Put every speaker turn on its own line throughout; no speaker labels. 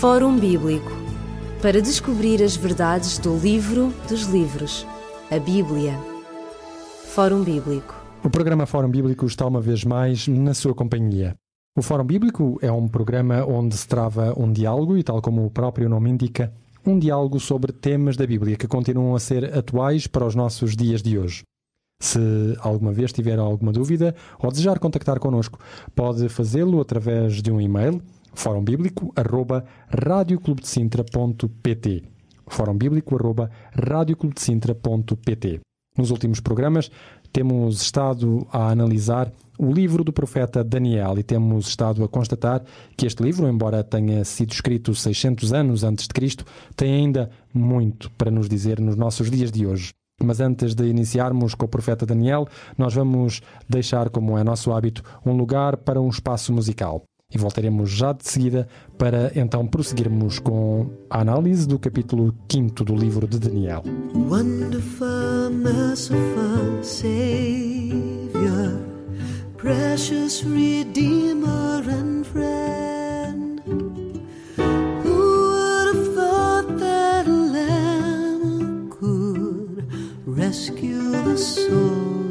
Fórum Bíblico para descobrir as verdades do livro dos livros, a Bíblia. Fórum Bíblico.
O programa Fórum Bíblico está uma vez mais na sua companhia. O Fórum Bíblico é um programa onde se trava um diálogo e, tal como o próprio nome indica, um diálogo sobre temas da Bíblia que continuam a ser atuais para os nossos dias de hoje. Se alguma vez tiver alguma dúvida ou desejar contactar connosco, pode fazê-lo através de um e-mail fórumbíblico@radioclubdecintra.pt fórumbíblico@radioclubdecintra.pt Nos últimos programas temos estado a analisar o livro do profeta Daniel e temos estado a constatar que este livro, embora tenha sido escrito 600 anos antes de Cristo, tem ainda muito para nos dizer nos nossos dias de hoje. Mas antes de iniciarmos com o profeta Daniel, nós vamos deixar, como é nosso hábito, um lugar para um espaço musical. E voltaremos já de seguida para então prosseguirmos com a análise do capítulo 5 do livro de Daniel. Wonderful, merciful Savior, precious Redeemer and friend. Who would have thought that a lamb could rescue the souls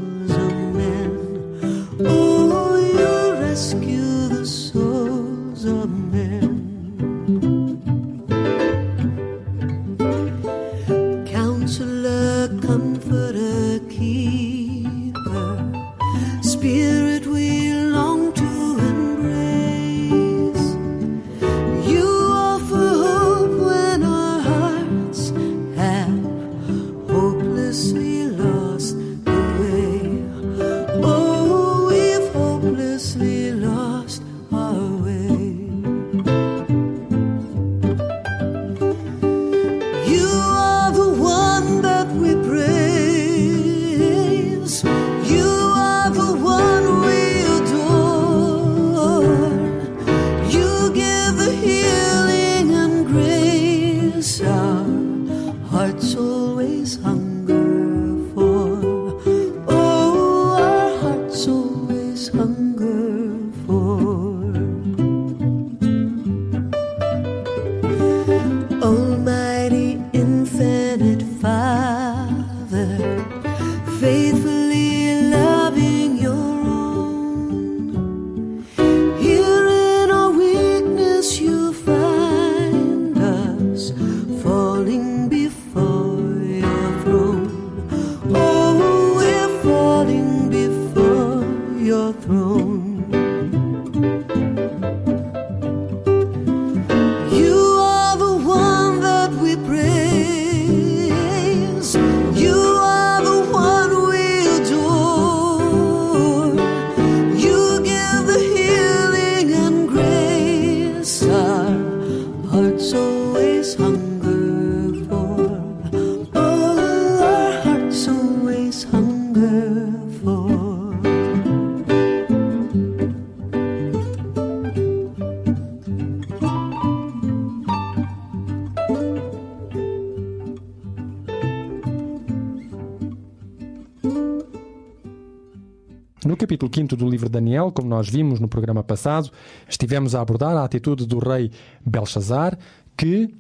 capítulo 5 do livro de Daniel, como nós vimos no programa passado, estivemos a abordar a atitude do rei Belshazzar, que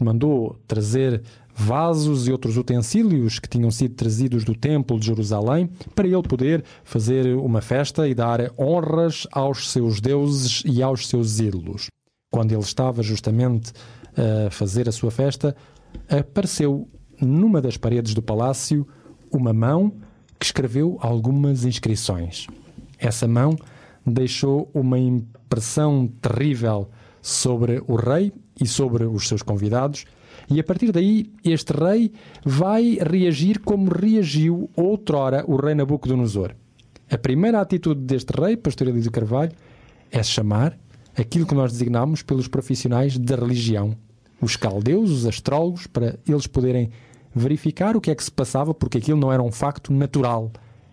mandou trazer vasos e outros utensílios que tinham sido trazidos do templo de Jerusalém para ele poder fazer uma festa e dar honras aos seus deuses e aos seus ídolos. Quando ele estava justamente a fazer a sua festa, apareceu numa das paredes do palácio uma mão que escreveu algumas inscrições. Essa mão deixou uma impressão terrível sobre o rei e sobre os seus convidados, e a partir daí este rei vai reagir como reagiu outrora o rei Nabucodonosor. A primeira atitude deste rei, Pastor Elísio Carvalho, é chamar aquilo que nós designamos pelos profissionais da religião, os caldeus, os astrólogos, para eles poderem verificar o que é que se passava, porque aquilo não era um facto natural,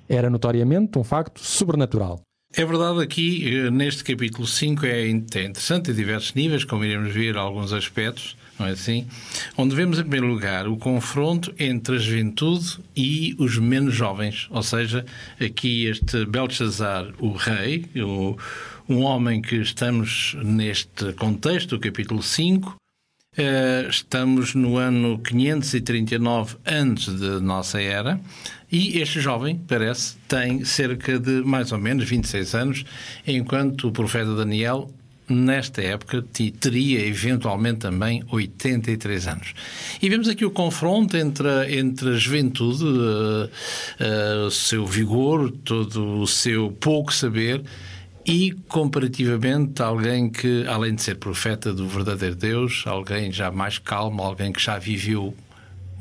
era notoriamente um facto sobrenatural.
É verdade, aqui eh, neste capítulo 5 é interessante a diversos níveis, como iremos ver alguns aspectos, não é assim? Onde vemos, em primeiro lugar, o confronto entre a juventude e os menos jovens. Ou seja, aqui este Belshazzar, o rei, o, um homem que estamos neste contexto, o capítulo 5, eh, estamos no ano 539 antes de nossa era e este jovem, parece, tem cerca de mais ou menos 26 anos, enquanto o profeta Daniel nesta época teria eventualmente também 83 anos. E vemos aqui o confronto entre, entre a juventude, uh, uh, o seu vigor, todo o seu pouco saber e comparativamente alguém que, além de ser profeta do verdadeiro Deus, alguém já mais calmo, alguém que já viveu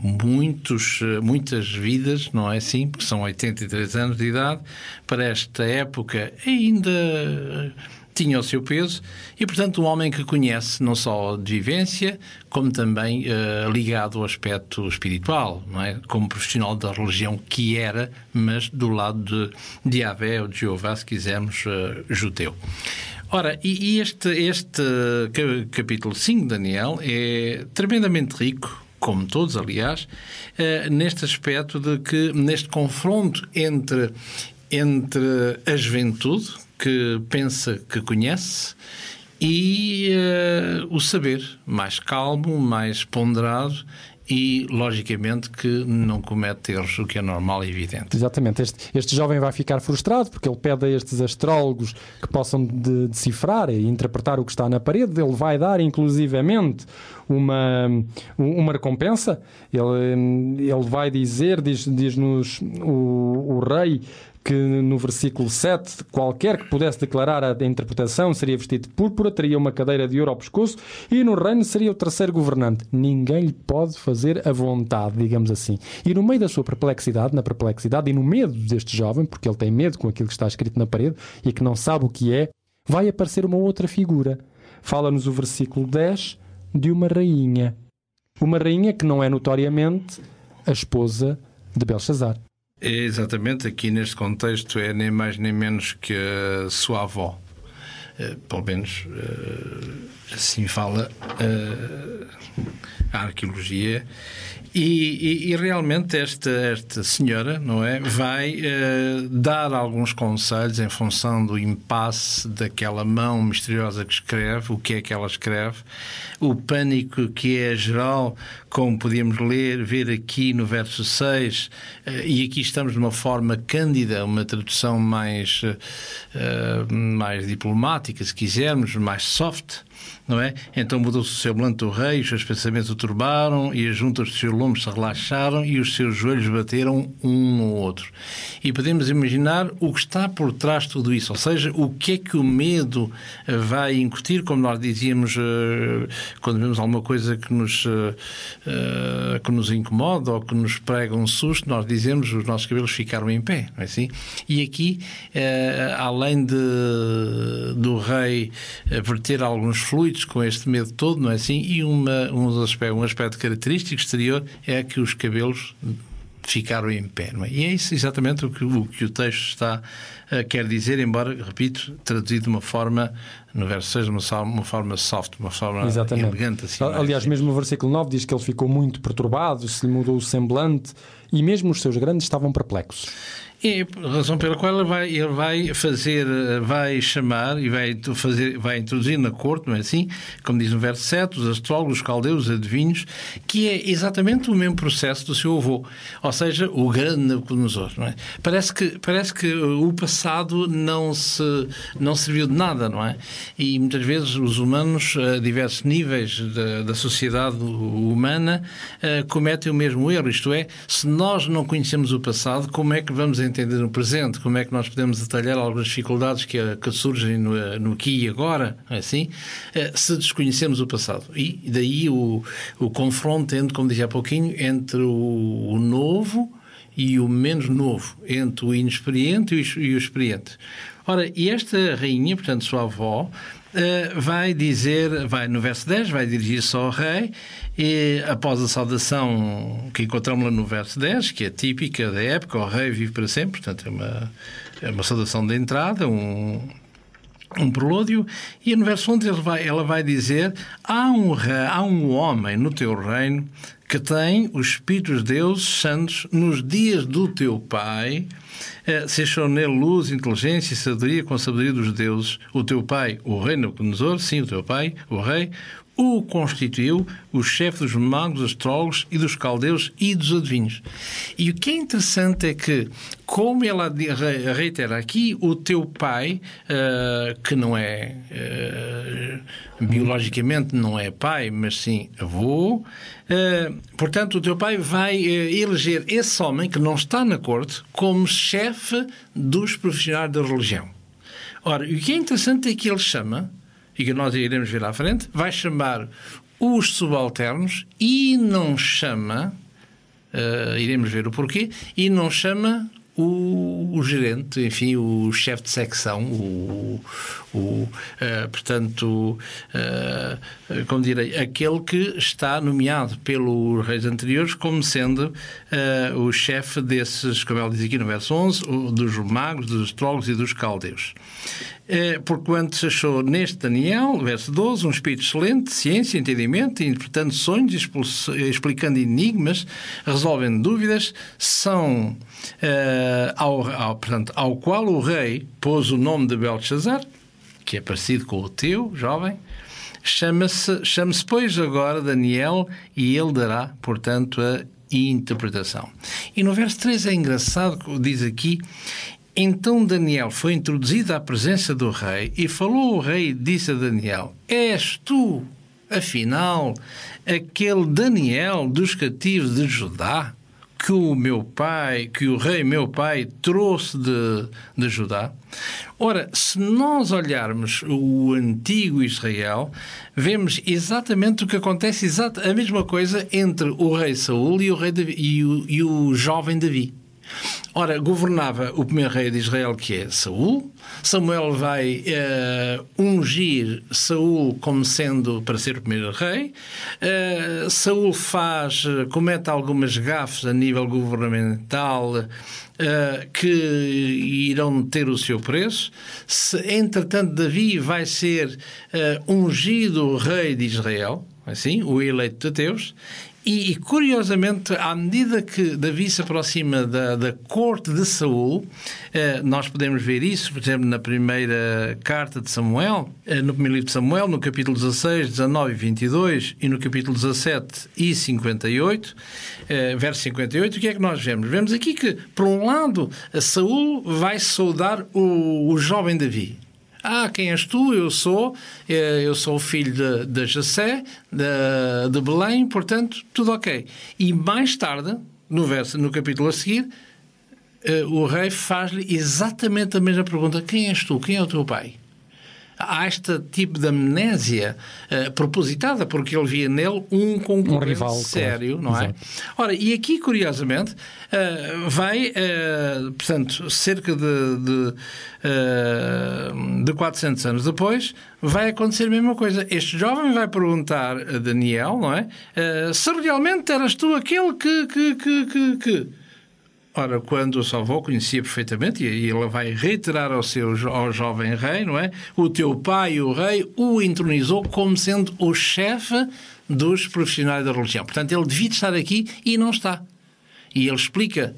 muitos, muitas vidas, não é assim? Porque são 83 anos de idade, para esta época ainda tinha o seu peso e, portanto, um homem que conhece não só de vivência, como também uh, ligado ao aspecto espiritual, não é? como profissional da religião que era, mas do lado de, de Yahvé ou de Jeová, se quisermos, uh, judeu. Ora, e, e este, este capítulo 5 de Daniel é tremendamente rico, como todos, aliás, uh, neste aspecto de que, neste confronto entre, entre a juventude, que pensa que conhece e uh, o saber mais calmo, mais ponderado e, logicamente, que não comete erros, o que é normal e evidente.
Exatamente. Este, este jovem vai ficar frustrado porque ele pede a estes astrólogos que possam de, decifrar e interpretar o que está na parede. Ele vai dar, inclusivamente, uma, uma recompensa. Ele, ele vai dizer, diz-nos diz o, o rei, que no versículo 7, qualquer que pudesse declarar a interpretação seria vestido de púrpura, teria uma cadeira de ouro ao pescoço e no reino seria o terceiro governante. Ninguém lhe pode fazer a vontade, digamos assim. E no meio da sua perplexidade, na perplexidade e no medo deste jovem, porque ele tem medo com aquilo que está escrito na parede e que não sabe o que é, vai aparecer uma outra figura. Fala-nos o versículo 10 de uma rainha. Uma rainha que não é notoriamente a esposa de Belshazzar.
Exatamente, aqui neste contexto é nem mais nem menos que a sua avó. Uh, pelo menos uh, assim fala uh, a arqueologia. E, e, e, realmente esta, esta senhora, não é, vai uh, dar alguns conselhos em função do impasse daquela mão misteriosa que escreve, o que é que ela escreve, o pânico que é geral, como podíamos ler, ver aqui no verso 6, uh, eh, e aqui estamos de uma forma cândida, uma tradução mais, uh, mais diplomática, se quisermos, mais soft, não é? Então mudou-se o semblante do rei, os seus pensamentos o turbaram e as juntas dos seus lombos se relaxaram e os seus joelhos bateram um no outro. E podemos imaginar o que está por trás de tudo isso, ou seja, o que é que o medo eh, vai incutir, como nós dizíamos eh, quando vemos alguma coisa que nos, eh, que nos incomoda ou que nos prega um susto, nós dizemos os nossos cabelos ficaram em pé, não é assim? E aqui, além de, do rei verter alguns fluidos com este medo todo, não é assim? E uma, um, aspecto, um aspecto característico exterior é que os cabelos ficaram em pé. Não é? E é isso exatamente o que o, que o texto está uh, quer dizer, embora, repito, traduzido de uma forma, no verso 6, uma, uma forma soft, uma forma exatamente. elegante. Assim,
Aliás, mesmo no versículo 9 diz que ele ficou muito perturbado, se lhe mudou o semblante e mesmo os seus grandes estavam perplexos.
A razão pela qual ele vai, ele vai fazer, vai chamar e vai, fazer, vai introduzir na corte, não é assim? Como diz no verso 7, os astrólogos, os caldeus, os adivinhos, que é exatamente o mesmo processo do seu avô, ou seja, o grande Nabucodonosor, não é? Parece que, parece que o passado não, se, não serviu de nada, não é? E muitas vezes os humanos, a diversos níveis da, da sociedade humana, eh, cometem o mesmo erro, isto é, se nós não conhecemos o passado, como é que vamos entender entender no presente, como é que nós podemos detalhar algumas dificuldades que, que surgem no, no aqui e agora, é assim, eh, se desconhecemos o passado. E daí o, o confronto, entre, como dizia há pouquinho, entre o, o novo e o menos novo, entre o inexperiente e o, e o experiente. Ora, e esta rainha, portanto, sua avó, Uh, vai dizer, vai no verso 10, vai dirigir-se ao rei e após a saudação que encontramos lá no verso 10, que é típica da época, o rei vive para sempre, portanto é uma, é uma saudação de entrada, um, um prelúdio, e no verso 11 vai, ela vai dizer: há um, há um homem no teu reino que tem os Espíritos de Deus santos nos dias do teu Pai, eh, se achou nele luz, inteligência e sabedoria com a sabedoria dos deuses, o teu pai, o rei Nabucodonosor, sim, o teu pai, o rei, o constituiu o chefe dos magos, dos astrólogos e dos caldeus e dos adivinhos. E o que é interessante é que, como ela reitera aqui, o teu pai, uh, que não é uh, biologicamente não é pai, mas sim avô, uh, portanto, o teu pai vai eleger esse homem que não está na corte como chefe dos profissionais da religião. Ora, o que é interessante é que ele chama e que nós iremos ver à frente, vai chamar os subalternos e não chama, uh, iremos ver o porquê, e não chama o, o, gerente, enfim, o chefe de secção, o, o uh, portanto, uh, como direi, aquele que está nomeado pelos reis anteriores como sendo o chefe desses, como ele diz aqui no verso 11, dos magos, dos astrólogos e dos caldeus. É, porquanto se achou neste Daniel, verso 12, um espírito excelente, ciência, entendimento, interpretando sonhos, explicando enigmas, resolvendo dúvidas, são uh, ao, ao, portanto, ao qual o rei pôs o nome de Belshazzar, que é parecido com o teu, jovem, chama-se, chama-se, pois, agora Daniel, e ele dará, portanto, a interpretação. E no verso 3 é engraçado, diz aqui, então Daniel foi introduzido à presença do rei e falou o rei e disse a Daniel: És tu, afinal, aquele Daniel dos cativos de Judá que o meu pai, que o rei meu pai trouxe de, de Judá? Ora, se nós olharmos o antigo Israel, vemos exatamente o que acontece, a mesma coisa entre o rei Saul e o, rei Davi, e o, e o jovem Davi. Ora, governava o primeiro rei de Israel, que é Saul. Samuel vai uh, ungir Saul como sendo para ser o primeiro rei. Uh, Saul faz, comete algumas gafes a nível governamental uh, que irão ter o seu preço. Se, entretanto, Davi vai ser ungido rei de Israel, assim, o eleito de Deus, e, curiosamente, à medida que Davi se aproxima da, da corte de Saul, eh, nós podemos ver isso, por exemplo, na primeira carta de Samuel, eh, no primeiro livro de Samuel, no capítulo 16, 19 e 22, e no capítulo 17 e 58, eh, verso 58, o que é que nós vemos? Vemos aqui que, por um lado, Saul vai saudar o, o jovem Davi. Ah, quem és tu? Eu sou, eh, eu sou o filho de, de Jessé, de, de Belém, portanto, tudo ok. E mais tarde, no, verso, no capítulo a seguir, eh, o rei faz-lhe exatamente a mesma pergunta: Quem és tu? Quem é o teu pai? Há este tipo de amnésia uh, propositada, porque ele via nele um concorrente um rival, sério, claro. não é? Exato. Ora, e aqui, curiosamente, uh, vai, uh, portanto, cerca de, de, de 400 anos depois, vai acontecer a mesma coisa. Este jovem vai perguntar a Daniel, não é? se realmente eras tu aquele que, que, que, que, que Ora, quando o Salvou conhecia perfeitamente, e ele vai reiterar ao seu ao jovem rei, não é? O teu pai, o rei, o entronizou como sendo o chefe dos profissionais da religião. Portanto, ele devia estar aqui e não está. E ele explica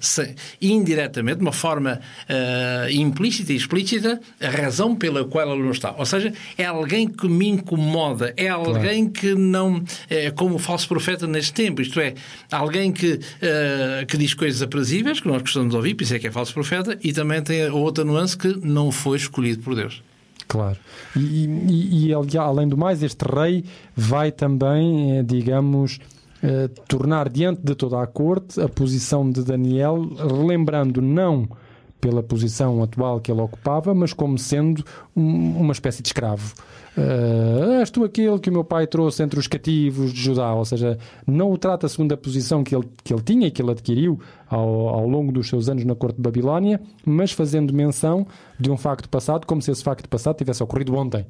indiretamente, de uma forma uh, implícita e explícita, a razão pela qual ele não está. Ou seja, é alguém que me incomoda, é alguém claro. que não. É como o falso profeta neste tempo, isto é, alguém que, uh, que diz coisas aprazíveis, que nós gostamos de ouvir, por isso é que é falso profeta, e também tem a outra nuance que não foi escolhido por Deus.
Claro. E, e, e, além do mais, este rei vai também, digamos, eh, tornar diante de toda a corte a posição de Daniel, relembrando não pela posição atual que ele ocupava, mas como sendo um, uma espécie de escravo. Uh, és tu aquele que o meu pai trouxe entre os cativos de Judá, ou seja, não o trata segundo a posição que ele, que ele tinha e que ele adquiriu ao, ao longo dos seus anos na corte de Babilónia, mas fazendo menção de um facto passado, como se esse facto passado tivesse ocorrido ontem.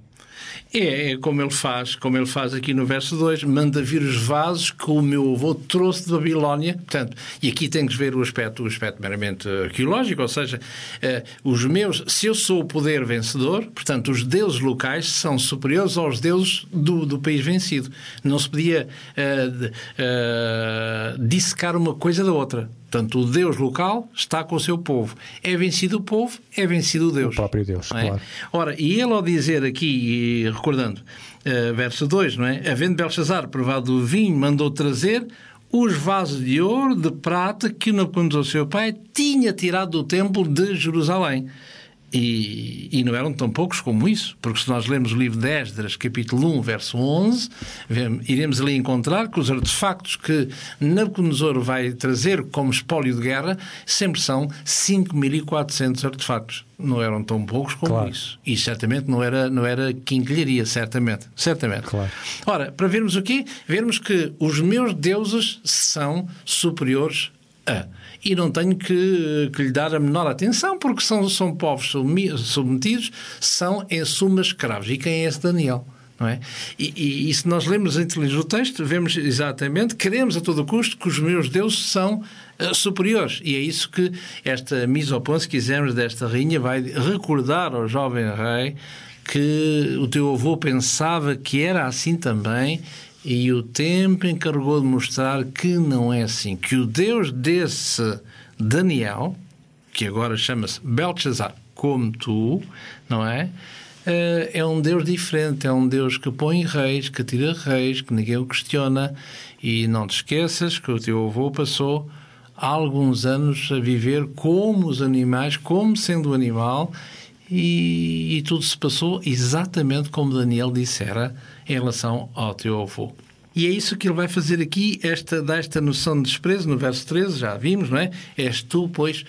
É, é, como ele faz, como ele faz aqui no verso 2, manda vir os vasos que o meu avô trouxe de Babilónia. Portanto, e aqui tem que ver o aspecto, o aspecto meramente arqueológico, ou seja, eh, os meus, se eu sou o poder vencedor, portanto, os deuses locais são superiores aos deuses do, do país vencido. Não se podia uh, uh, dissecar uma coisa da outra. Portanto, o Deus local está com o seu povo. É vencido o povo, é vencido o Deus.
O próprio Deus,
é?
claro.
Ora, e ele ao dizer aqui, recordando, uh, verso 2, não é? Havendo Belshazzar provado o vinho, mandou trazer os vasos de ouro, de prata, que Nabucodonosor, seu pai, tinha tirado do templo de Jerusalém. E, e, não eram tão poucos como isso, porque se nós lemos o livro de Esdras, capítulo 1, verso 11, iremos ali encontrar que os artefactos que Nabucodonosor vai trazer como espólio de guerra sempre são 5.400 artefactos. Não eram tão poucos como claro. isso. E certamente não era, não era quinquilharia, certamente. Certamente.
Claro.
Ora, para vermos o quê? Vermos que os meus deuses são superiores a e não tenho que, que, lhe dar a menor atenção, porque são, são povos submetidos, são em suma escravos. E quem é esse Daniel? Não é? E, e, e se nós lemos o texto, vemos exatamente, queremos a todo custo que os meus deuses são uh, superiores. E é isso que esta misopon, se quisermos, desta rainha, vai recordar ao jovem rei que o teu avô pensava que era assim também e o tempo encarregou de mostrar que não é assim. Que o Deus desse Daniel, que agora chama-se Belshazzar, como tu, não é? Eh, é um Deus diferente, é um Deus que põe reis, que tira reis, que ninguém o questiona. E não te esqueças que o teu avô passou alguns anos a viver como os animais, como sendo animal, e, e tudo se passou exatamente como Daniel dissera em relação ao teu avô. E é isso que ele vai fazer aqui, esta, dá esta noção de desprezo, no verso 13, já vimos, não é? És tu, pois,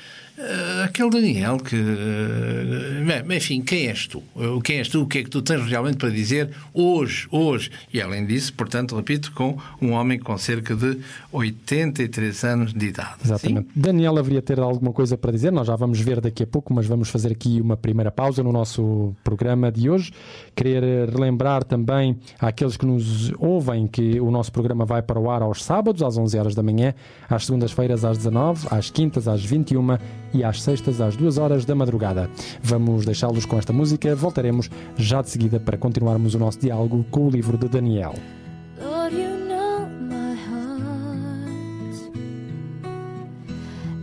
aquele Daniel que. Uh, enfim, quem és tu? Uh, quem és tu? O que é que tu tens realmente para dizer hoje? Hoje. E além disso, portanto, repito, com um homem com cerca de 83 anos de idade.
Exatamente. Sim? Daniel haveria ter alguma coisa para dizer, nós já vamos ver daqui a pouco, mas vamos fazer aqui uma primeira pausa no nosso programa de hoje. Querer relembrar também àqueles que nos ouvem que o nosso programa vai para o ar aos sábados, às 11 horas da manhã, às segundas-feiras, às 19, às quintas, às 21 e às sextas às duas horas da madrugada. Vamos deixá-los com esta música, voltaremos já de seguida para continuarmos o nosso diálogo com o livro de Daniel. Lord, you know my heart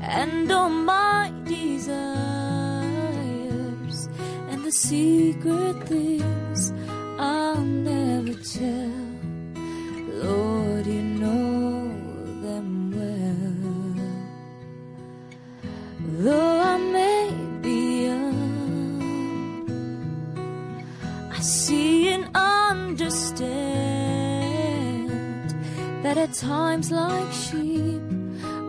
and all my desires and the secret things I'll never tell. Lord, you know them well. Though I may be young, I see and understand that at times like sheep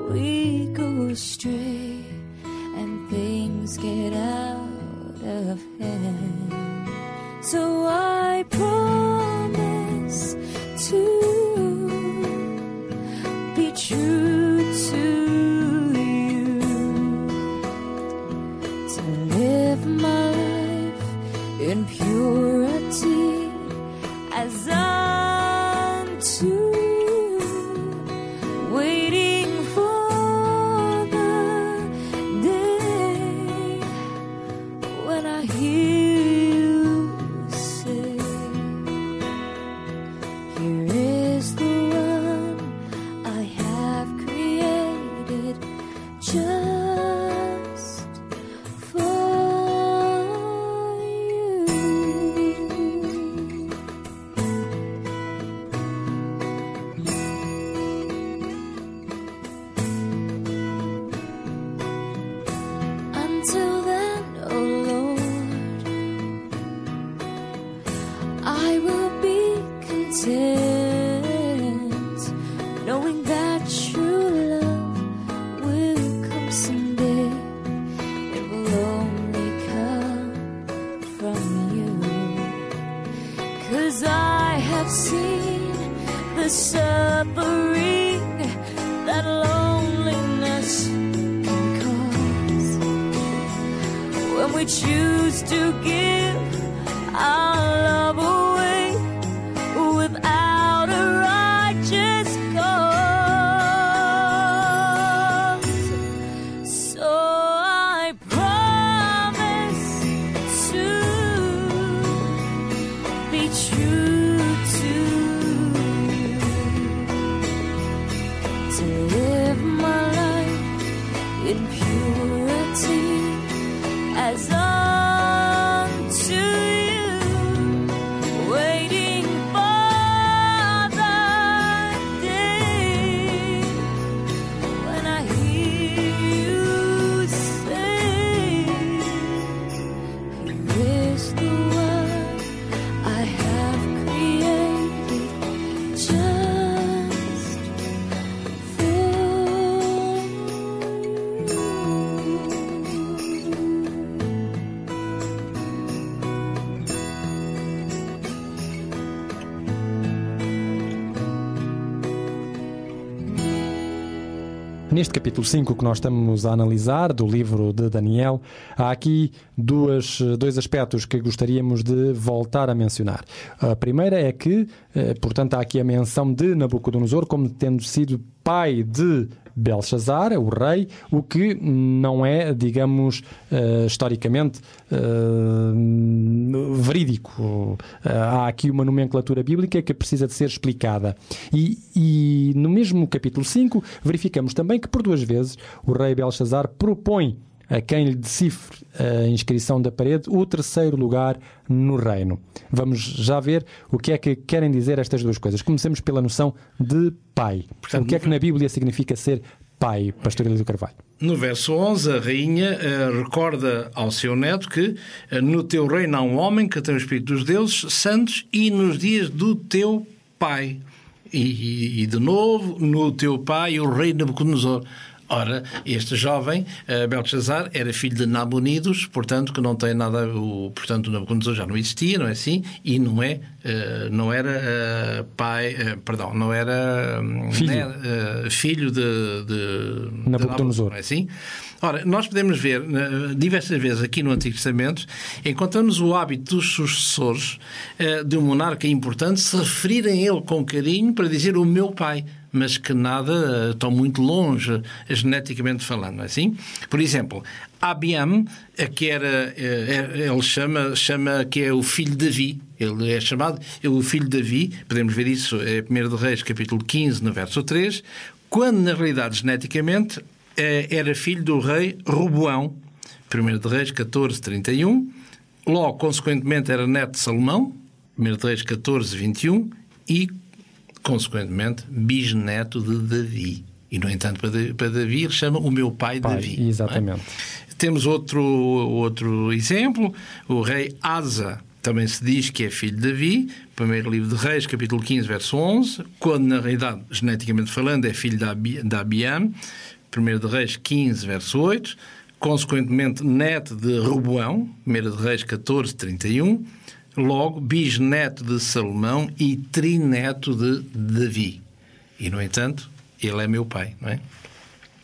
we go astray and things get out of hand. So I promise to from you. Cause I have seen the suffering that loneliness can cause. When we choose to give our love
Neste capítulo 5 que nós estamos a analisar do livro de Daniel, há aqui duas, dois aspectos que gostaríamos de voltar a mencionar. A primeira é que, eh, portanto, há aqui a menção de Nabucodonosor como tendo sido pai de Belshazzar, o rei, o que não é, digamos, uh, historicamente uh, verídico. Uh, há aqui uma nomenclatura bíblica que precisa de ser explicada. E, e no mesmo capítulo 5, verificamos também que, por duas vezes, o rei Belshazzar propõe a quem lhe decifre a inscrição da parede o terceiro lugar no reino. Vamos já ver o que é que querem dizer estas duas coisas. Comecemos pela noção de pai. Portanto, o que é que na Bíblia significa ser pai, Pastor Elísio Carvalho?
No verso 11, a rainha uh, recorda ao seu neto que uh, no teu reino há um homem que tem o Espírito dos deuses santos e nos dias do teu pai. E, e, de novo, no teu pai, o rei Nabucodonosor. Ora, este jovem, uh, Belshazzar, era filho de Nabonidos, portanto, que não tem nada. O, portanto, Nabucodonosor já não existia, não é assim? E não é. Uh, não era uh, pai. perdão, não era.
Hum, filho,
né, filho de, de
Nabucodonosor.
Não é assim? Ora, nós podemos ver diversas vezes aqui no Antigo Testamento, encontramos o hábito dos sucessores de um monarca importante se referirem a ele com carinho para dizer o meu pai mas que nada estão muito longe, geneticamente falando, não é assim? Por exemplo, Abiam, que era, ele chama, chama que é o filho de Davi, ele é chamado é o filho de Davi, podemos ver isso em 1 de Reis, capítulo 15, no verso 3, quando na realidade, geneticamente, era filho do rei Roboão, 1 de Reis 14, 31, logo, consequentemente, era neto de Salomão, 1 de Reis 14, 21, e consequentemente, bisneto de Davi. E, no entanto, para Davi, ele chama o meu pai, pai Davi.
É? Exatamente.
É? Temos outro, outro exemplo, o rei Asa. Também se diz que é filho de Davi, primeiro livro de Reis, capítulo 15, verso 11, quando na realidade, geneticamente falando, é filho de Abiam, primeiro de Reis 15, verso 8, consequentemente neto de Roboão, primeiro de Reis 14, 31, logo bisneto de Salomão e trineto de Davi. E, no entanto, ele é meu pai, não é?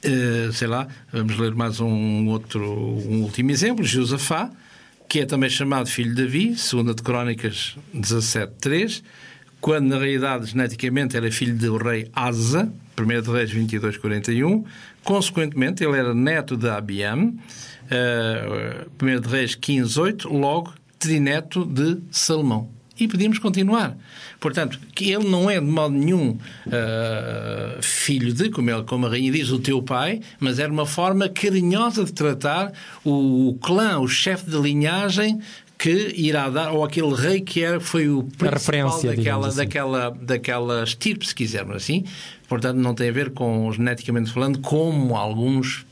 Uh, sei lá, vamos ler mais um outro, um último exemplo, Josafá, que é também chamado filho de Davi, segunda de Crónicas 17.3, quando na realidade geneticamente era filho do rei Asa, 1 de Reis 22.41, consequentemente ele era neto de Abiam, uh, 1 de Reis 15.8, logo trineto de Salomão. E podíamos continuar. Portanto, que ele não é de modo nenhum uh, filho de, como, ele, como a rainha diz, o teu pai, mas era uma forma carinhosa de tratar o, o clã, o chefe de linhagem que irá dar, ou aquele rei que era, foi o principal daquela, assim. daquela, daquela estirpe, se quisermos assim. Portanto, não tem a ver com, geneticamente falando, como alguns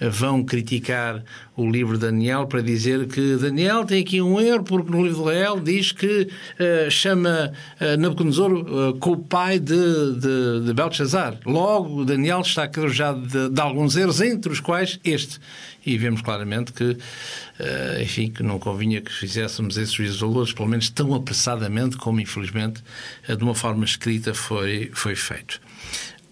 vão criticar o livro de Daniel para dizer que Daniel tem aqui um erro, porque no livro de Daniel diz que uh, chama uh, Nabucodonosor uh, o pai de, de, de Belshazzar. Logo, Daniel está acrojado de, de alguns erros, entre os quais este. E vemos claramente que, uh, enfim, que não convinha que fizéssemos esses juízos valores, pelo menos tão apressadamente como, infelizmente, de uma forma escrita foi, foi feito.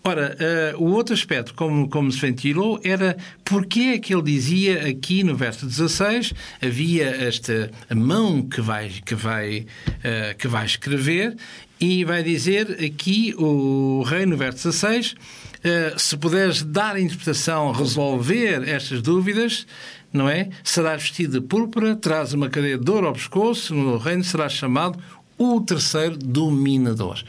Ora, uh, o outro aspecto, como, como se ventilou, era porque é que ele dizia aqui no verso 16 havia esta mão que vai, que vai, uh, que vai escrever e vai dizer aqui o rei no verso 16 uh, eh, se puderes dar a interpretação, resolver estas dúvidas, não é? Serás vestido de púrpura, traz uma cadeia de ouro ao pescoço, no reino serás chamado o terceiro dominador.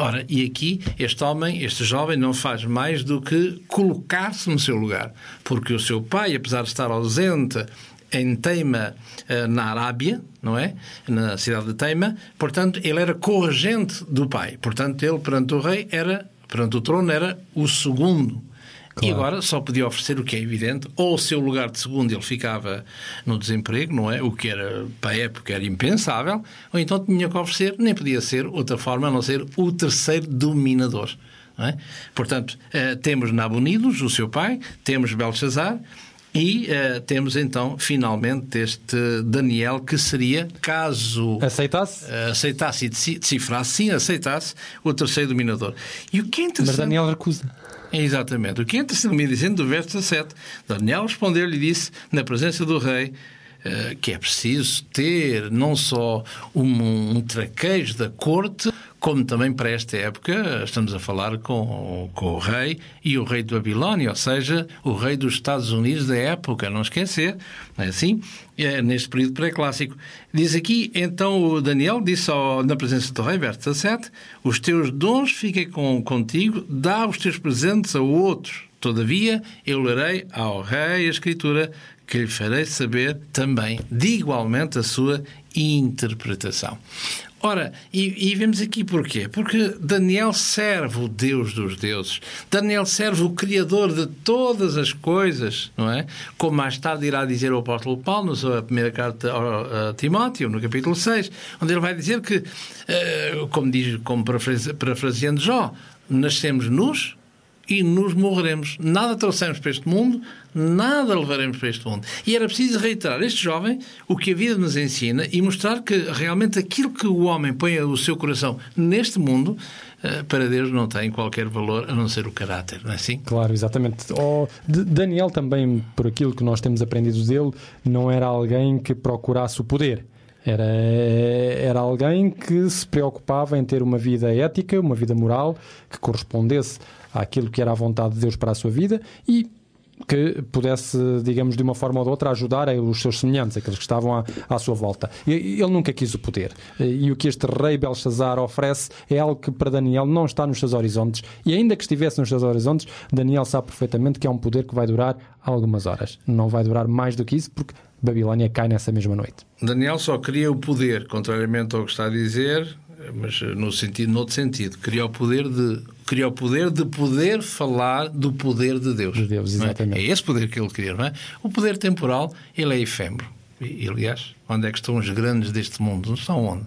Ora, e aqui este homem, este jovem, não faz mais do que colocar-se no seu lugar, porque o seu pai, apesar de estar ausente em Teima, eh, na Arábia, não é? Na cidade de Teima, portanto, ele era corregente do pai. Portanto, ele, perante o rei, era, perante o trono, era o segundo Claro. E agora só podia oferecer o que é evidente, ou o seu lugar de segundo ele ficava no desemprego, não é? O que era, para a época, era impensável, ou então tinha que oferecer, nem podia ser outra forma a não ser o terceiro dominador. É? Portanto, eh, temos Nabonidos, o seu pai, temos Belshazzar, E uh, temos então, finalmente, este Daniel que seria, caso
aceitasse,
uh, aceitasse e decifrasse, sim, aceitasse o terceiro dominador.
E o que é interessante. Mas Daniel recusa.
Exatamente. O que é interessante me dizendo do verso 17, Daniel respondeu-lhe e disse, na presença do rei, uh, que é preciso ter não só um, um traquejo da corte, como também para esta época estamos a falar com, com o rei e o rei de Babilónia, ou seja, o rei dos Estados Unidos da época, não esquecer, não é assim? É, neste período pré-clássico. Diz aqui, então o Daniel disse ao, na presença do rei, verso 17, os teus dons fiquem com, contigo, dá os teus presentes a outros. Todavia, eu lerei ao rei a escritura que lhe farei saber também, de igualmente, a sua interpretação. Ora, e, e, vemos aqui porquê? Porque Daniel serve o Deus dos deuses. Daniel serve o Criador de todas as coisas, não é? Como mais tarde irá dizer o apóstolo Paulo na sua primeira carta a Timóteo, no capítulo 6, onde ele vai dizer que, eh, como diz, como parafraseando Jó, nascemos nus e nos morreremos. Nada trouxemos para este mundo, nada levaremos para este mundo. E era preciso reiterar este jovem o que a vida nos ensina e mostrar que realmente aquilo que o homem põe o seu coração neste mundo eh, para Deus não tem qualquer valor a não ser o caráter, não é assim?
Claro, exatamente. Oh, Daniel também, por aquilo que nós temos aprendido dele, não era alguém que procurasse o poder. Era, era alguém que se preocupava em ter uma vida ética, uma vida moral, que correspondesse àquilo que era a vontade de Deus para a sua vida e que pudesse, digamos, de uma forma ou de outra, ajudar os seus semelhantes, aqueles que estavam à, à sua volta. Ele nunca quis o poder. E o que este rei Belshazzar oferece é algo que para Daniel não está nos seus horizontes. E ainda que estivesse nos seus horizontes, Daniel sabe perfeitamente que é um poder que vai durar algumas horas. Não vai durar mais do que isso, porque Babilónia cai nessa mesma noite.
Daniel só queria o poder, contrariamente ao que está a dizer, mas no sentido, noutro sentido, queria o poder de queria o poder de poder falar do poder de Deus.
De Deus, exatamente.
É? é? esse poder que ele queria, não é? O poder temporal, ele é efêmero. E, aliás, onde é que estão os grandes deste mundo? Não estão onde?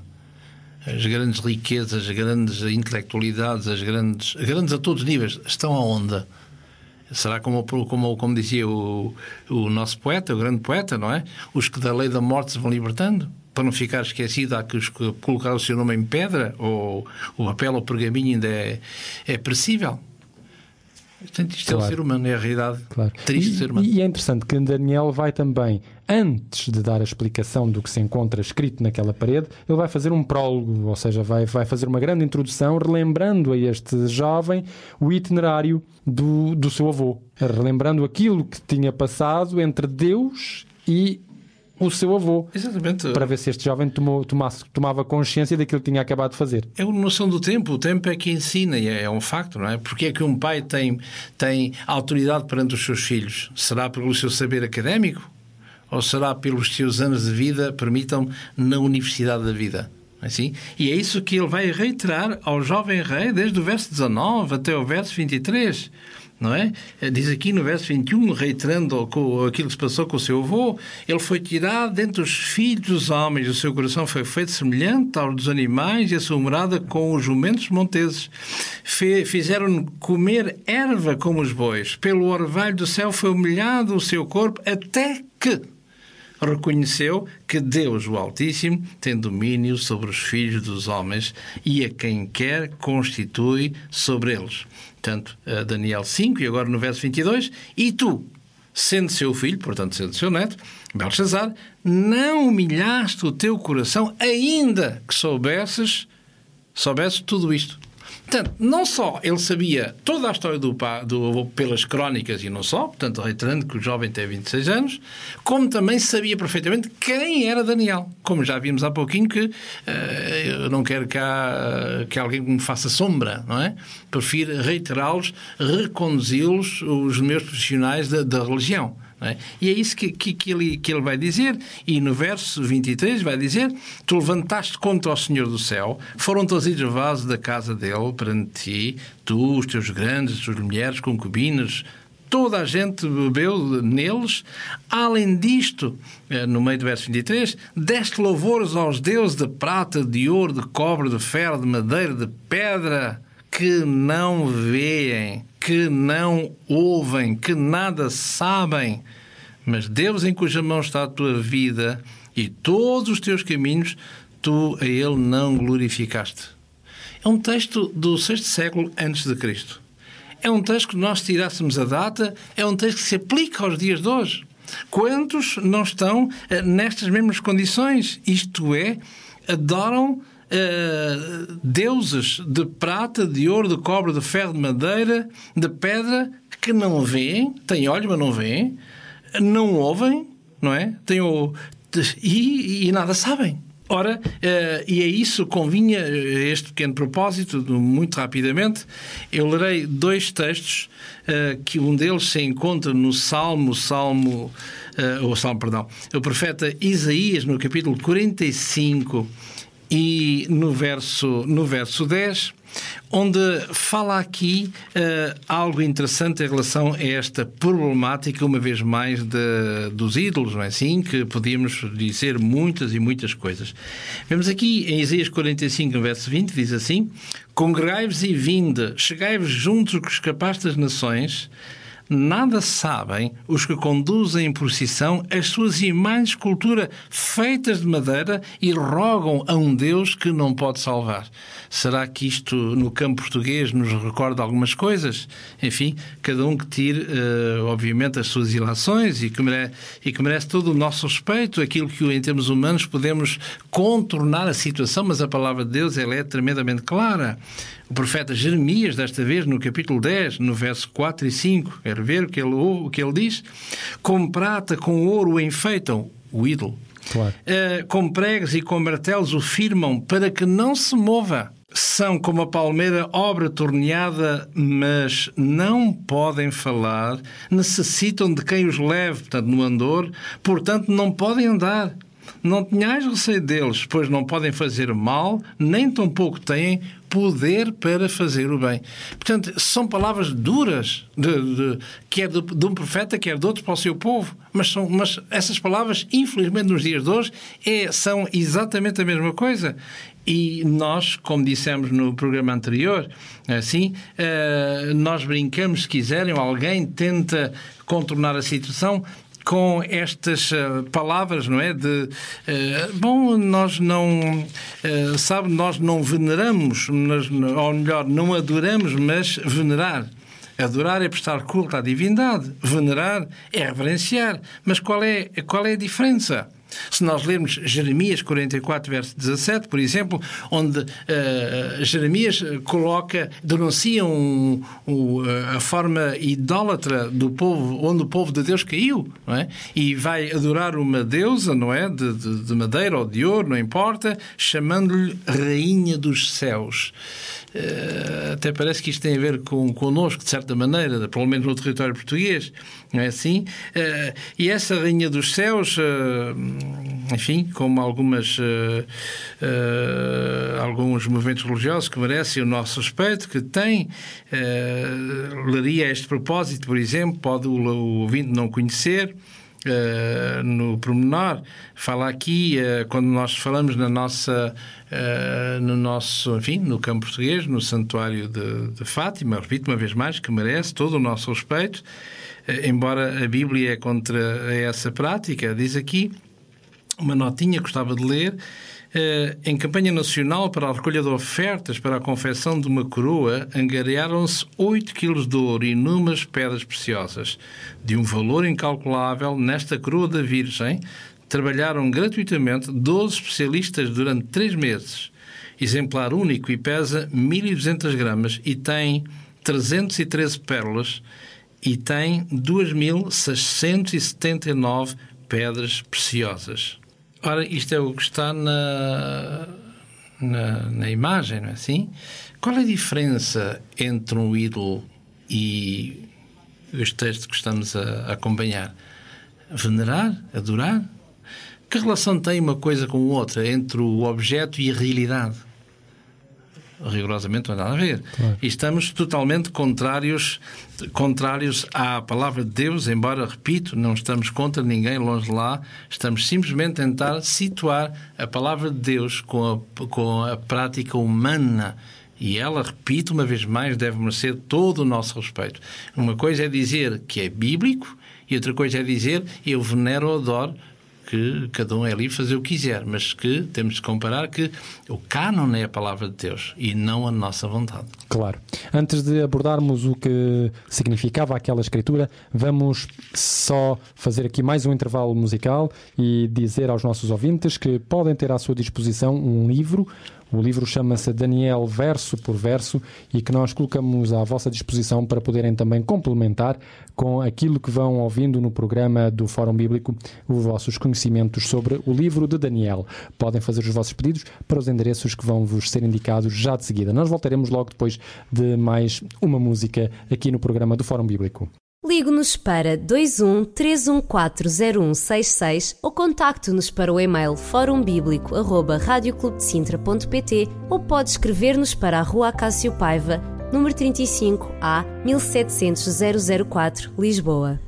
As grandes riquezas, as grandes intelectualidades, as grandes, grandes a todos os níveis, estão aonde? Será como, como, como dizia o, o nosso poeta, o grande poeta, não é? Os que da lei da morte se vão libertando? Para não ficar esquecido, há que colocar o seu nome em pedra, ou o papel ou o pergaminho ainda é, é perecível. Portanto, isto claro. é o ser humano, é a realidade claro. triste do ser humano.
E é interessante que Daniel vai também, antes de dar a explicação do que se encontra escrito naquela parede, ele vai fazer um prólogo, ou seja, vai, vai fazer uma grande introdução, relembrando a este jovem o itinerário do, do seu avô, relembrando aquilo que tinha passado entre Deus e o seu avô.
Exatamente.
Para ver se este jovem tomou, tomasse, tomava consciência daquilo que tinha acabado de fazer.
É uma noção do tempo. O tempo é que ensina e é, é um facto, não é? Porque é que um pai tem, tem autoridade perante os seus filhos? Será pelo seu saber académico? Ou será pelos seus anos de vida, permitam, na universidade da vida? É assim? E é isso que ele vai reiterar ao jovem rei, desde o verso 19 até o verso 23 não é? Eh, diz aqui no verso 21, reiterando aquilo que se passou com o seu avô, ele foi tirado dentre os filhos dos homens, o seu coração foi feito semelhante ao dos animais e a sua morada com os jumentos monteses. Fizeram-no comer erva como os bois. Pelo orvalho do céu foi humilhado o seu corpo até que reconheceu que Deus, o Altíssimo, tem domínio sobre os filhos dos homens e a quem quer constitui sobre eles. Portanto, Daniel 5, e agora no verso 22, e tu, sendo seu filho, portanto sendo seu neto, Belshazzar, não humilhaste o teu coração, ainda que soubesses, soubesses tudo isto. Portanto, não só ele sabia toda a história do, do avô pelas crónicas e não só, portanto, reiterando que o jovem tem 26 anos, como também sabia perfeitamente quem era Daniel. Como já vimos há pouquinho que uh, eu não quero que, há, que alguém me faça sombra, não é? Prefiro reiterá-los, reconduzi-los, os meus profissionais da, da religião. É? E é isso que, que, que, ele, que ele vai dizer. E no verso 23 vai dizer: Tu levantaste contra o Senhor do céu, foram trazidos vasos da casa dele perante ti, tu, os teus grandes, as tuas mulheres, concubinas, toda a gente bebeu neles. Além disto, eh, no meio do verso 23, deste louvores aos deuses de prata, de ouro, de cobre, de ferro, de madeira, de pedra, que não veem que não ouvem, que nada sabem, Mas Deus em cuja mão está a tua vida e todos os teus caminhos, tu a Ele não glorificaste. É um texto do sexto século antes de Cristo. É um texto que nós tirássemos a data, é um texto que se aplica aos dias de hoje. Quantos não estão uh, nestas mesmas condições? Isto é, adoram uh, deuses de prata, de ouro, de cobre, de ferro, de madeira, de pedra, que não veem, têm olhos, mas não veem, não ouvem, não é? Têm o, e, e nada sabem. Ora, uh, e é isso convinha eh, este pequeno propósito, muito rapidamente. Eu lerei dois textos, que um deles se encontra no Salmo, Salmo, o Salmo, perdão, o profeta Isaías, no capítulo 45 e no verso, no verso 10 onde fala aqui uh, algo interessante em relação a esta problemática, uma vez mais, de, dos ídolos, não é assim? Que podíamos dizer muitas e muitas coisas. Vemos aqui em Isaías 45, verso 20, diz assim: Congregai-vos e vinde, chegai-vos juntos os escapaste das nações nada sabem os que conduzem em procissão as suas imagens cultura feitas de madeira e rogam a um Deus que não pode salvar. Será que isto, no campo português, nos recorda algumas coisas? Enfim, cada um que tire, uh, obviamente, as suas ilações e que, merece, e que merece todo o nosso respeito, aquilo que, em termos humanos, podemos contornar a situação, mas a palavra de Deus ela é tremendamente clara. O profeta Jeremias, desta vez, no capítulo 10, no verso 4 e 5, quero ver o que ele, o que ele diz. Com prata, com ouro enfeitam o ídolo. Claro. Uh, com pregos e com martelos o firmam para que não se mova. São como a palmeira, obra torneada, mas não podem falar, necessitam de quem os leve, portanto, no andor, portanto, não podem andar. Não tenhais receio deles, pois não podem fazer mal, nem tampouco têm poder para fazer o bem. Portanto, são palavras duras, de, de, quer de, de, um profeta, quer de outro para o seu povo, mas, são, mas essas palavras, infelizmente, nos dias de hoje, é, são exatamente a mesma coisa. E nós, como dissemos no programa anterior, assim, uh, nós brincamos, se quiserem, alguém tenta contornar a situação, com estas uh, palavras, não é? De uh, bom, nós não uh, sabe, nós não veneramos, ou melhor, não adoramos, mas venerar. Adorar é prestar culto à divindade, venerar é reverenciar. Mas qual é, qual é a diferença? Se nós lermos Jeremias 44, verso 17, por exemplo, onde uh, Jeremias coloca, denuncia um, um, a forma idólatra do povo, onde o povo de Deus caiu, não é? E vai adorar uma deusa, não é? De, de, de madeira ou de ouro, não importa, chamando-lhe Rainha dos Céus. Uh, até parece que isto tem a ver com connosco, de certa maneira, pelo menos no território português, não é assim? Uh, e essa Rainha dos Céus, uh, enfim, como algumas, alguns movimentos religiosos que merecem o nosso respeito, que tem, leria este propósito, por exemplo, pode o ouvinte não conhecer, Uh, no pormenor, fala aqui, uh, quando nós falamos na nossa, uh, no nosso, enfim, no campo português, no Santuário de, de, Fátima, repito uma vez mais, que merece todo o nosso respeito, embora a Bíblia é contra essa prática, diz aqui, uma notinha que gostava de ler, em campanha nacional para a recolha de ofertas para a confecção de uma coroa, angariaram-se 8 quilos de ouro e inúmeras pedras preciosas. De um valor incalculável, nesta coroa da Virgem, trabalharam gratuitamente 12 especialistas durante 3 meses. Exemplar único e pesa 1.200 gramas e tem 313 pérolas e tem 2.679 pedras preciosas. Ora, isto é o que está na, na, na, imagem, não é assim? Qual é a diferença entre um ídolo e os textos que estamos a, a acompanhar? Venerar? Adorar? Que relação tem uma coisa com outra entre o objeto e a realidade? Rigorosamente não tem nada a ver. Claro. E estamos totalmente contrários, contrários à palavra de Deus, embora, repito, não estamos contra ninguém longe de lá, estamos simplesmente a tentar situar a palavra de Deus com a, com a prática humana. E ela, repito uma vez mais, deve merecer todo o nosso respeito. Uma coisa é dizer que é bíblico E outra coisa é dizer eu venero ou adoro que cada um é livre fazer o que quiser, mas que temos de comparar que o cânon é a palavra de Deus e não a nossa vontade.
Claro. Antes de abordarmos o que significava aquela escritura, vamos só fazer aqui mais um intervalo musical e dizer aos nossos ouvintes que podem ter à sua disposição um livro o livro chama-se Daniel Verso por Verso e que nós colocamos à vossa disposição para poderem também complementar com aquilo que vão ouvindo no programa do Fórum Bíblico os vossos conhecimentos sobre o livro de Daniel. Podem fazer os vossos pedidos para os endereços que vão vos ser indicados já de seguida. Nós voltaremos logo depois de mais uma música aqui no programa do Fórum Bíblico.
Ligue-nos para 21 3140166 ou contacte-nos para o e-mail forumbíblico.radioclubdecintra.pt ou pode escrever-nos para a Rua Acácio Paiva, número 35 A 1700 004, Lisboa.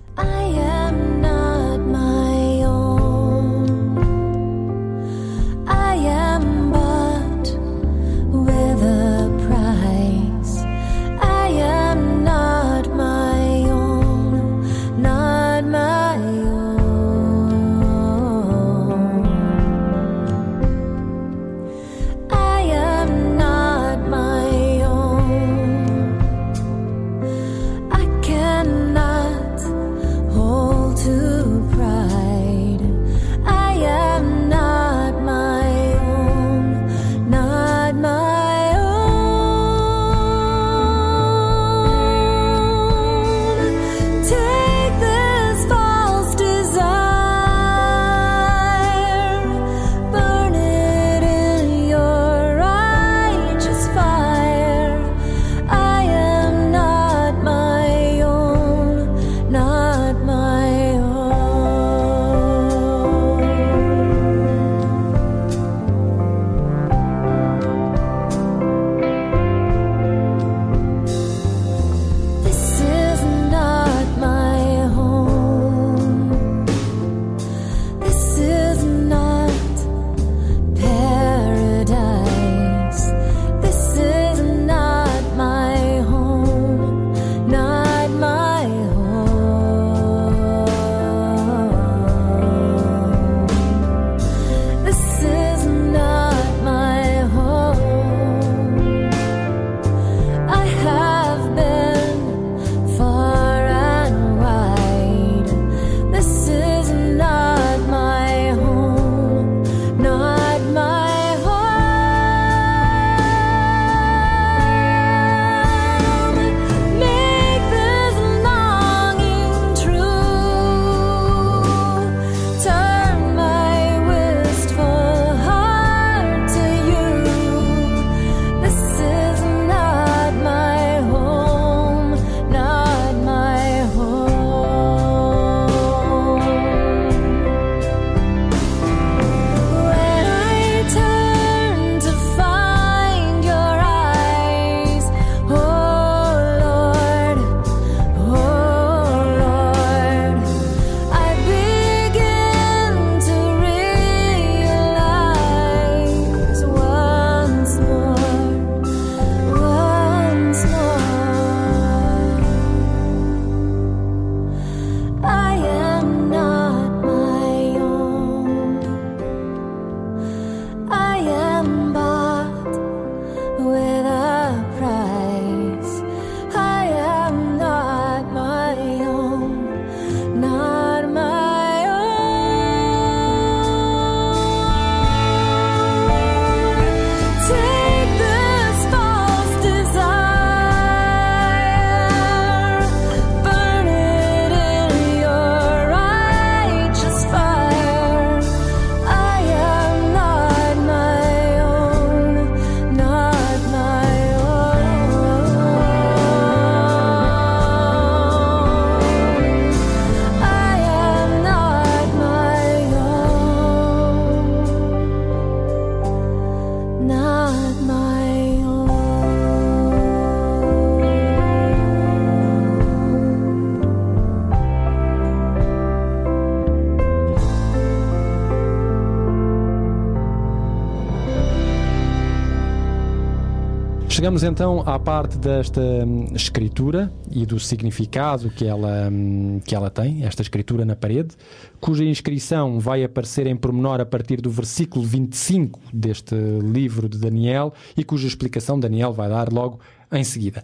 Chegamos então à parte desta hum, escritura e do significado que ela, hum, que ela tem, esta escritura na parede, cuja inscrição vai aparecer em pormenor a partir do versículo 25 deste livro de Daniel e cuja explicação Daniel vai dar logo em seguida.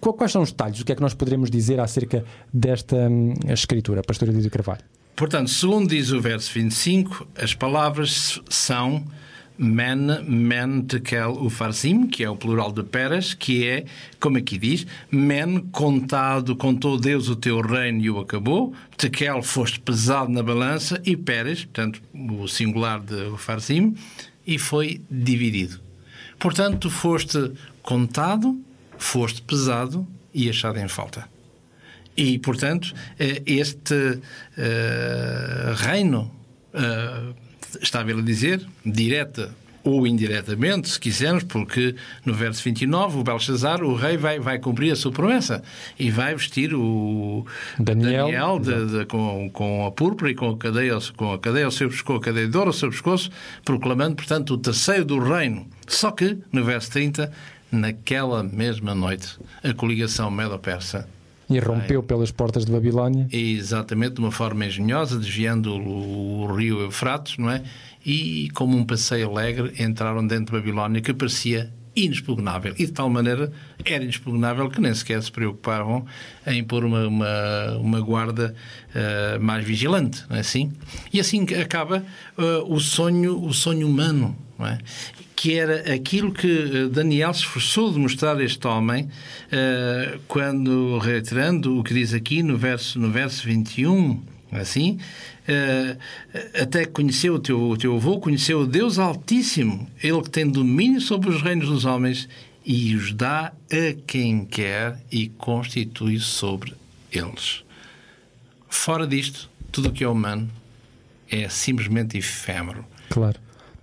Quais são os detalhes? O que é que nós poderemos dizer acerca desta hum, escritura, Pastor Edílio Carvalho?
Portanto, segundo diz o verso 25, as palavras são men, men tekel ufarsim, que é o plural de peras, que é, como aqui diz, men contado, contou Deus o teu reino e o acabou, tekel foste pesado na balança e peras, portanto, o singular de ufarsim, e foi dividido. Portanto, foste contado, foste pesado e achado em falta. E, portanto, eh, este uh, reino uh, está a dizer, direta ou indiretamente, se quisermos, porque no verso 29 o Belshazzar, o rei, vai, vai cumprir a sua promessa e vai vestir o Daniel, Daniel de, de, com, com a púrpura e com a cadeia, com a cadeia ao seu com a cadeia de ouro ao seu pescoço, proclamando, portanto, o terceiro do reino. Só que, no verso 30, naquela mesma noite, a coligação medo-persa
e rompeu pelas portas de Babilónia.
Exatamente, de uma forma engenhosa, desviando o, o rio Eufrates, não é? E, como um passeio alegre, entraram dentro de Babilónia, que parecia inexpugnável. E de tal maneira era inexpugnável que nem sequer se preocupavam em pôr uma, uma, uma guarda uh, mais vigilante, não é assim? E assim acaba uh, o sonho, o sonho humano, não é? Que era aquilo que eh, Daniel se esforçou de mostrar a este homem, uh, quando, reiterando o que diz aqui no verso, no verso 21, assim, uh, até conheceu o teu, o teu avô, conheceu o Deus Altíssimo, ele que tem domínio sobre os reinos dos homens e os dá a quem quer e constitui sobre eles. Fora disto, tudo o que é humano é simplesmente efêmero.
Claro.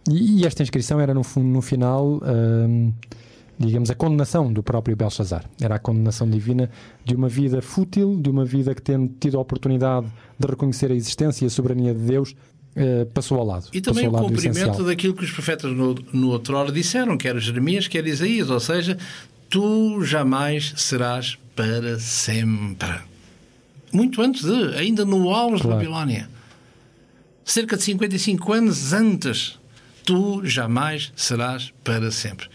E, e esta inscrição era, no, no final, hum, digamos, a condenação do próprio Belshazzar. Era a condenação divina de uma vida fútil, de uma vida que, tendo tido a oportunidade de reconhecer a existência e a soberania de Deus, Uh, passou ao lado.
E também o cumprimento daquilo que os profetas no, no outro hora disseram, quer Jeremias, quer Isaías, ou seja, tu jamais serás para sempre. Muito antes de, ainda no auge claro. da Babilónia. Cerca de 55 anos antes tu jamais serás para sempre.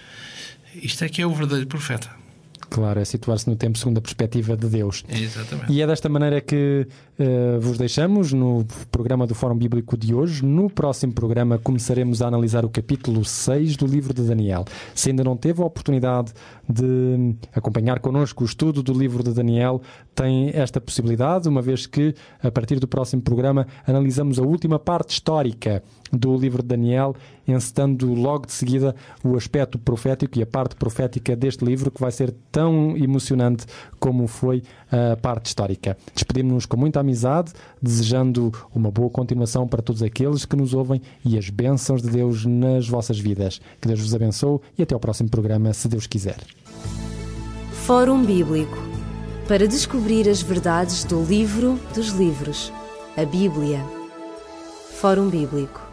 Isto é que é o verdadeiro profeta.
Claro, é situar-se no tempo segundo a perspectiva de Deus.
Exatamente.
E é desta maneira que uh, vos deixamos no programa do Fórum Bíblico de hoje. No próximo programa começaremos a analisar o capítulo 6 do livro de Daniel. Se ainda não teve a oportunidade de acompanhar connosco o estudo do livro de Daniel, tem esta possibilidade, uma vez que, a partir do próximo programa, analisamos a última parte histórica do livro de Daniel, encetando logo de seguida o aspecto profético e a parte profética deste livro, que vai ser tão emocionante como foi a parte histórica. Despedimos-nos com muita amizade, desejando uma boa continuação para todos aqueles que nos ouvem e as bênçãos de Deus nas vossas vidas. Que Deus vos abençoe e até ao próximo programa, se Deus quiser.
Fórum Bíblico para descobrir as verdades do livro dos livros, a Bíblia. Fórum Bíblico